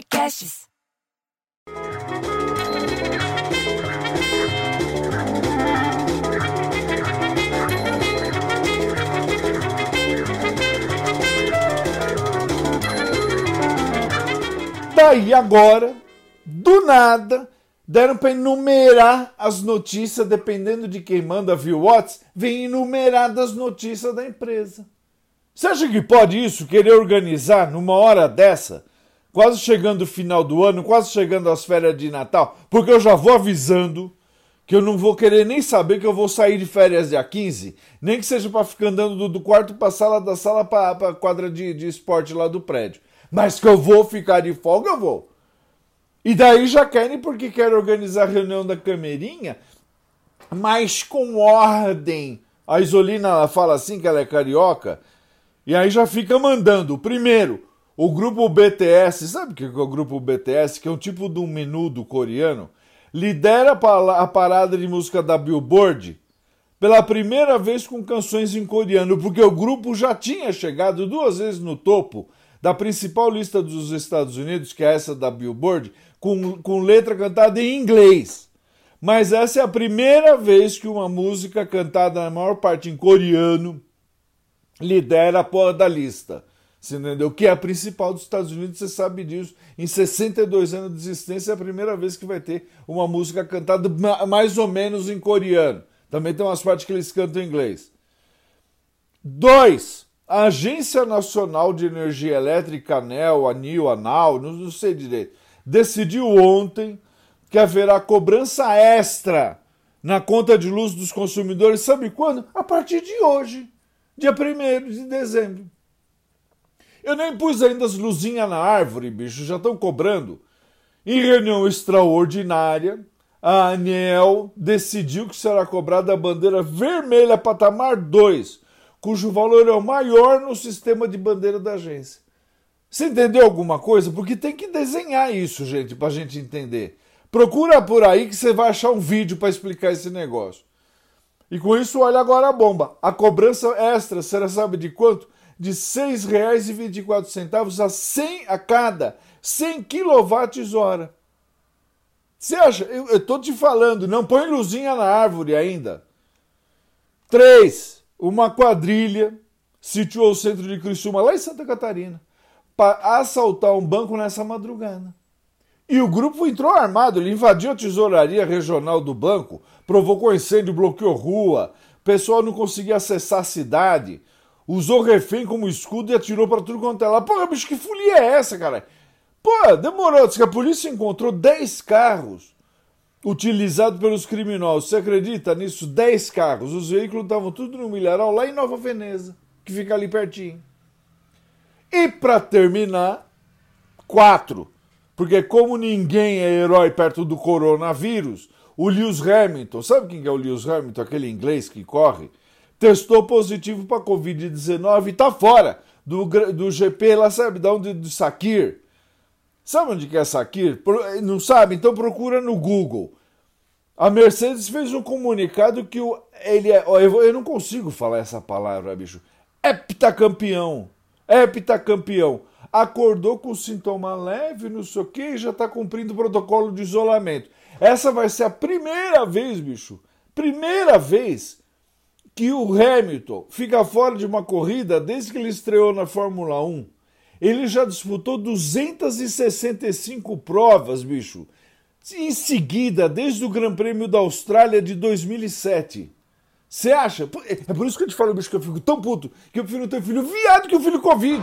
Podcasts. Daí agora, do nada, deram para enumerar as notícias, dependendo de quem manda via Whats, vem enumeradas as notícias da empresa. Você acha que pode isso, querer organizar numa hora dessa? Quase chegando o final do ano, quase chegando às férias de Natal, porque eu já vou avisando que eu não vou querer nem saber que eu vou sair de férias dia 15, nem que seja para ficar andando do, do quarto para sala, da sala para quadra de, de esporte lá do prédio. Mas que eu vou ficar de folga, eu vou. E daí já querem porque querem organizar a reunião da Camerinha, mas com ordem. A Isolina fala assim que ela é carioca, e aí já fica mandando. Primeiro, o grupo BTS, sabe o que é o grupo BTS? Que é um tipo de um menudo coreano, lidera a parada de música da Billboard pela primeira vez com canções em coreano, porque o grupo já tinha chegado duas vezes no topo da principal lista dos Estados Unidos, que é essa da Billboard, com, com letra cantada em inglês. Mas essa é a primeira vez que uma música cantada na maior parte em coreano lidera a porra da lista. Você entendeu? Que é a principal dos Estados Unidos, você sabe disso. Em 62 anos de existência, é a primeira vez que vai ter uma música cantada mais ou menos em coreano. Também tem umas partes que eles cantam em inglês. Dois, a Agência Nacional de Energia Elétrica, ANEL, ANIL, ANAL, não sei direito, decidiu ontem que haverá cobrança extra na conta de luz dos consumidores, sabe quando? A partir de hoje, dia 1 de dezembro. Eu nem pus ainda as luzinhas na árvore, bicho, já estão cobrando. Em reunião extraordinária, a ANEL decidiu que será cobrada a bandeira vermelha patamar 2, cujo valor é o maior no sistema de bandeira da agência. Você entendeu alguma coisa? Porque tem que desenhar isso, gente, para a gente entender. Procura por aí que você vai achar um vídeo para explicar esse negócio. E com isso, olha agora a bomba. A cobrança extra será, sabe de quanto? De R$ 6,24 a, 100, a cada 100 kWh. Você acha? Eu estou te falando, não põe luzinha na árvore ainda. 3. Uma quadrilha situou o centro de Criciúma, lá em Santa Catarina para assaltar um banco nessa madrugada. E o grupo entrou armado, ele invadiu a tesouraria regional do banco, provocou incêndio, bloqueou rua, pessoal não conseguia acessar a cidade, usou refém como escudo e atirou para tudo quanto é lá. Pô, bicho, que folia é essa, cara? Pô, demorou, diz que a polícia encontrou 10 carros utilizados pelos criminosos. Você acredita nisso? 10 carros. Os veículos estavam tudo no milharal lá em Nova Veneza, que fica ali pertinho. E para terminar, quatro. Porque como ninguém é herói perto do coronavírus, o Lewis Hamilton, sabe quem é o Lewis Hamilton, aquele inglês que corre? Testou positivo para Covid-19 e está fora do, do GP lá, sabe, da onde do Sakir. Sabe onde que é Sakir? Não sabe? Então procura no Google. A Mercedes fez um comunicado que o, ele é. Eu não consigo falar essa palavra, bicho. Heptacampeão heptacampeão, acordou com sintoma leve, não sei o já está cumprindo o protocolo de isolamento. Essa vai ser a primeira vez, bicho, primeira vez que o Hamilton fica fora de uma corrida desde que ele estreou na Fórmula 1. Ele já disputou 265 provas, bicho. Em seguida, desde o Grande Prêmio da Austrália de 2007. Você acha? É por isso que eu te falo, bicho, que eu fico tão puto que eu prefiro ter filho viado que o filho Covid.